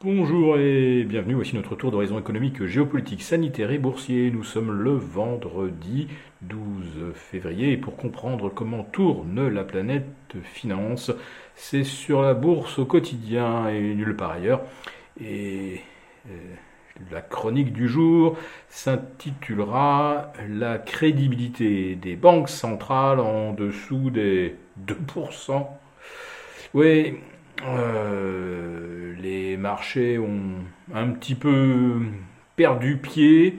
Bonjour et bienvenue, voici notre tour d'horizon économique, géopolitique, sanitaire et boursier. Nous sommes le vendredi 12 février et pour comprendre comment tourne la planète finance, c'est sur la bourse au quotidien et nulle part ailleurs. Et euh, la chronique du jour s'intitulera La crédibilité des banques centrales en dessous des 2%. Oui, euh, les marchés ont un petit peu perdu pied.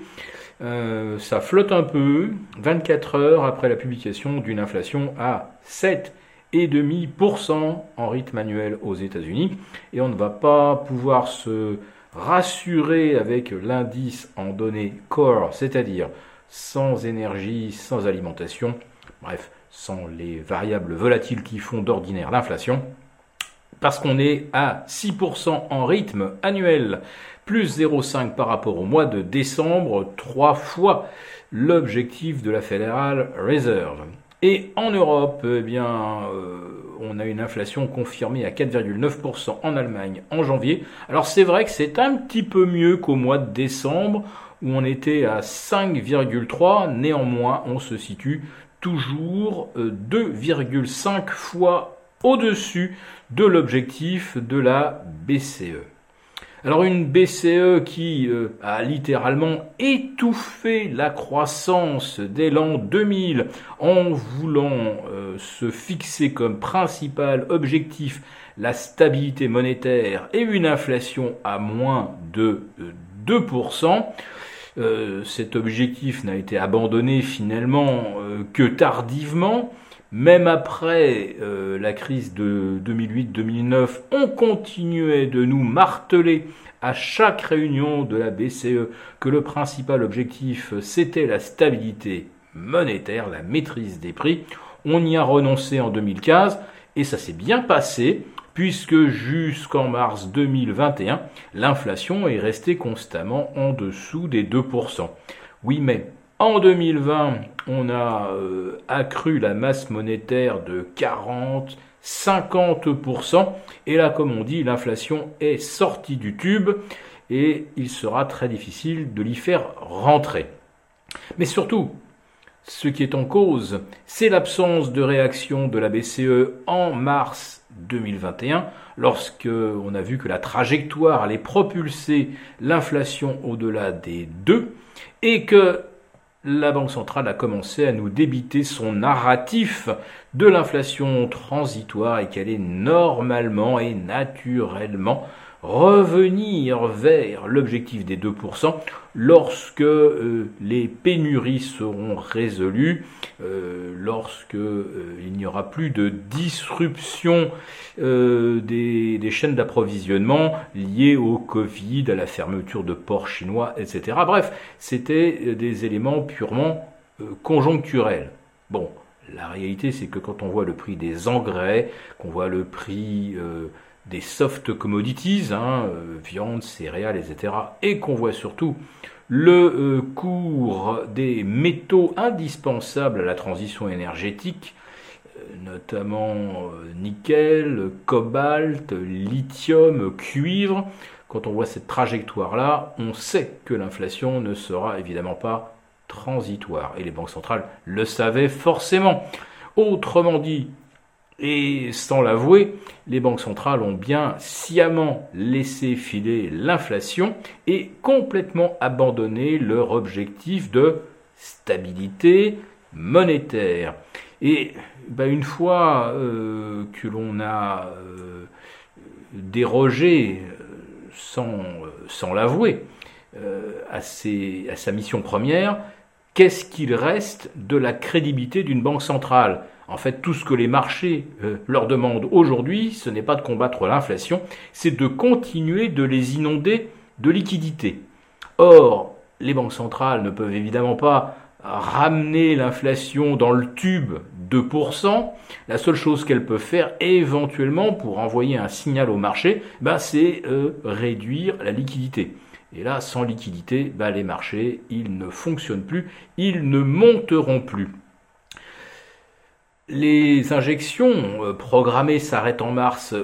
Euh, ça flotte un peu, 24 heures après la publication d'une inflation à 7,5% en rythme annuel aux États-Unis. Et on ne va pas pouvoir se rassurer avec l'indice en données core, c'est-à-dire sans énergie, sans alimentation, bref, sans les variables volatiles qui font d'ordinaire l'inflation parce qu'on est à 6% en rythme annuel, plus 0,5 par rapport au mois de décembre, trois fois l'objectif de la Federal Reserve. Et en Europe, eh bien, euh, on a une inflation confirmée à 4,9% en Allemagne en janvier. Alors c'est vrai que c'est un petit peu mieux qu'au mois de décembre où on était à 5,3. Néanmoins, on se situe toujours 2,5 euh, fois au-dessus de l'objectif de la BCE. Alors une BCE qui euh, a littéralement étouffé la croissance dès l'an 2000 en voulant euh, se fixer comme principal objectif la stabilité monétaire et une inflation à moins de 2%. Euh, cet objectif n'a été abandonné finalement que tardivement. Même après euh, la crise de 2008-2009, on continuait de nous marteler à chaque réunion de la BCE que le principal objectif c'était la stabilité monétaire, la maîtrise des prix. On y a renoncé en 2015 et ça s'est bien passé puisque jusqu'en mars 2021, l'inflation est restée constamment en dessous des 2%. Oui, mais en 2020, on a euh, accru la masse monétaire de 40, 50%. Et là, comme on dit, l'inflation est sortie du tube et il sera très difficile de l'y faire rentrer. Mais surtout, ce qui est en cause, c'est l'absence de réaction de la BCE en mars 2021, lorsque on a vu que la trajectoire allait propulser l'inflation au-delà des 2 et que la Banque centrale a commencé à nous débiter son narratif de l'inflation transitoire et qu'elle est normalement et naturellement revenir vers l'objectif des 2% lorsque euh, les pénuries seront résolues, euh, lorsque euh, il n'y aura plus de disruption des, des, chaînes d'approvisionnement liées au Covid, à la fermeture de ports chinois, etc. Bref, c'était des éléments purement conjoncturels. Bon, la réalité c'est que quand on voit le prix des engrais, qu'on voit le prix des soft commodities, hein, euh, viande, céréales, etc., et qu'on voit surtout le euh, cours des métaux indispensables à la transition énergétique, euh, notamment nickel, cobalt, lithium, cuivre. Quand on voit cette trajectoire-là, on sait que l'inflation ne sera évidemment pas transitoire. Et les banques centrales le savaient forcément. Autrement dit, et sans l'avouer, les banques centrales ont bien sciemment laissé filer l'inflation et complètement abandonné leur objectif de stabilité monétaire. Et bah, une fois euh, que l'on a euh, dérogé, euh, sans, l'avouer, à sa mission première, qu'est-ce qu'il reste de la crédibilité d'une banque centrale? En fait, tout ce que les marchés euh, leur demandent aujourd'hui, ce n'est pas de combattre l'inflation, c'est de continuer de les inonder de liquidités. Or, les banques centrales ne peuvent évidemment pas ramener l'inflation dans le tube 2%. La seule chose qu'elles peuvent faire éventuellement pour envoyer un signal au marché, ben, c'est euh, réduire la liquidité. Et là, sans liquidité, ben, les marchés, ils ne fonctionnent plus, ils ne monteront plus. Les injections euh, programmées s'arrêtent en mars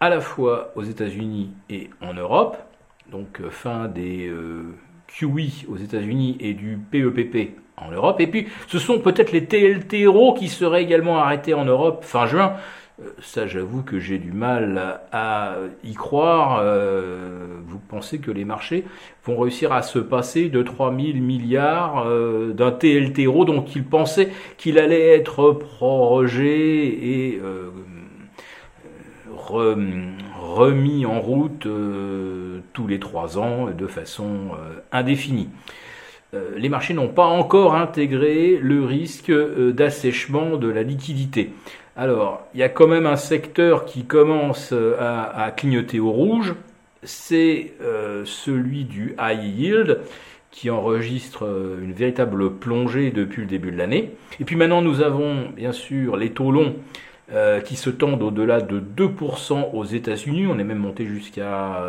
à la fois aux États-Unis et en Europe, donc euh, fin des QE aux États-Unis et du PEPP en Europe. Et puis, ce sont peut-être les TLTRO qui seraient également arrêtés en Europe fin juin. Euh, ça, j'avoue que j'ai du mal à y croire. Euh, vous pensez que les marchés vont réussir à se passer de 3000 milliards euh, d'un TLTRO dont ils pensaient qu'il allait être prorogé et remis en route tous les trois ans de façon indéfinie. Les marchés n'ont pas encore intégré le risque d'assèchement de la liquidité. Alors, il y a quand même un secteur qui commence euh, à, clignoter au rouge, c'est euh, celui du high yield qui enregistre euh, une véritable plongée depuis le début de l'année. Et puis maintenant, nous avons bien sûr les taux longs qui se tendent au-delà de 2% aux États-Unis. On est même monté jusqu'à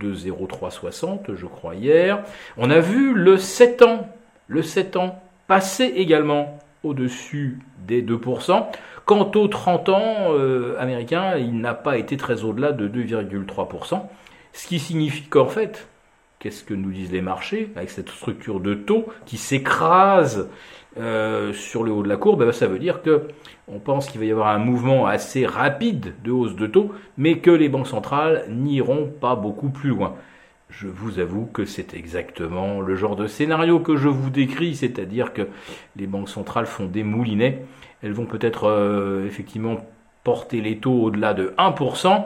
2,0360, je crois, hier. On a vu le 7 ans, le 7 ans passer également au-dessus des 2%. Quant aux 30 ans euh, américains, il n'a pas été très au-delà de 2,3%, ce qui signifie qu'en fait, qu'est-ce que nous disent les marchés avec cette structure de taux qui s'écrase euh, sur le haut de la courbe, ben, ça veut dire que on pense qu'il va y avoir un mouvement assez rapide de hausse de taux, mais que les banques centrales n'iront pas beaucoup plus loin. Je vous avoue que c'est exactement le genre de scénario que je vous décris, c'est-à-dire que les banques centrales font des moulinets elles vont peut-être euh, effectivement porter les taux au-delà de 1%,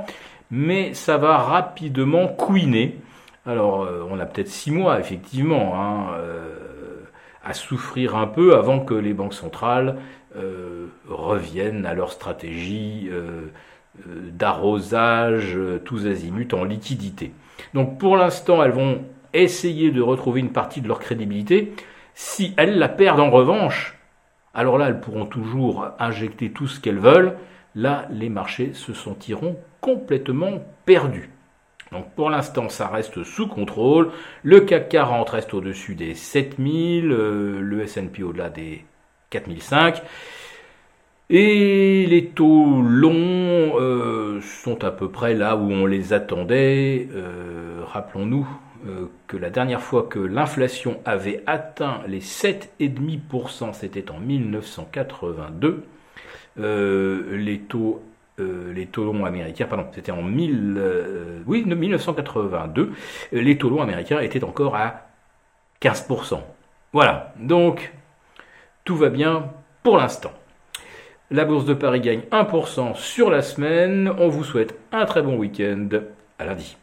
mais ça va rapidement couiner. Alors, euh, on a peut-être 6 mois, effectivement, hein, euh, à souffrir un peu avant que les banques centrales reviennent à leur stratégie d'arrosage tous azimuts en liquidité. Donc, pour l'instant, elles vont essayer de retrouver une partie de leur crédibilité. Si elles la perdent en revanche, alors là, elles pourront toujours injecter tout ce qu'elles veulent. Là, les marchés se sentiront complètement perdus. Donc pour l'instant, ça reste sous contrôle. Le CAC 40 reste au-dessus des 7000, euh, le S&P au-delà des 4005. Et les taux longs euh, sont à peu près là où on les attendait. Euh, rappelons-nous que la dernière fois que l'inflation avait atteint les 7,5%, c'était en 1982. Euh, les taux euh, les taux longs américains, pardon, c'était en 1000, oui, 1982, les taux longs américains étaient encore à 15%. Voilà, donc tout va bien pour l'instant. La bourse de Paris gagne 1% sur la semaine. On vous souhaite un très bon week-end. À lundi.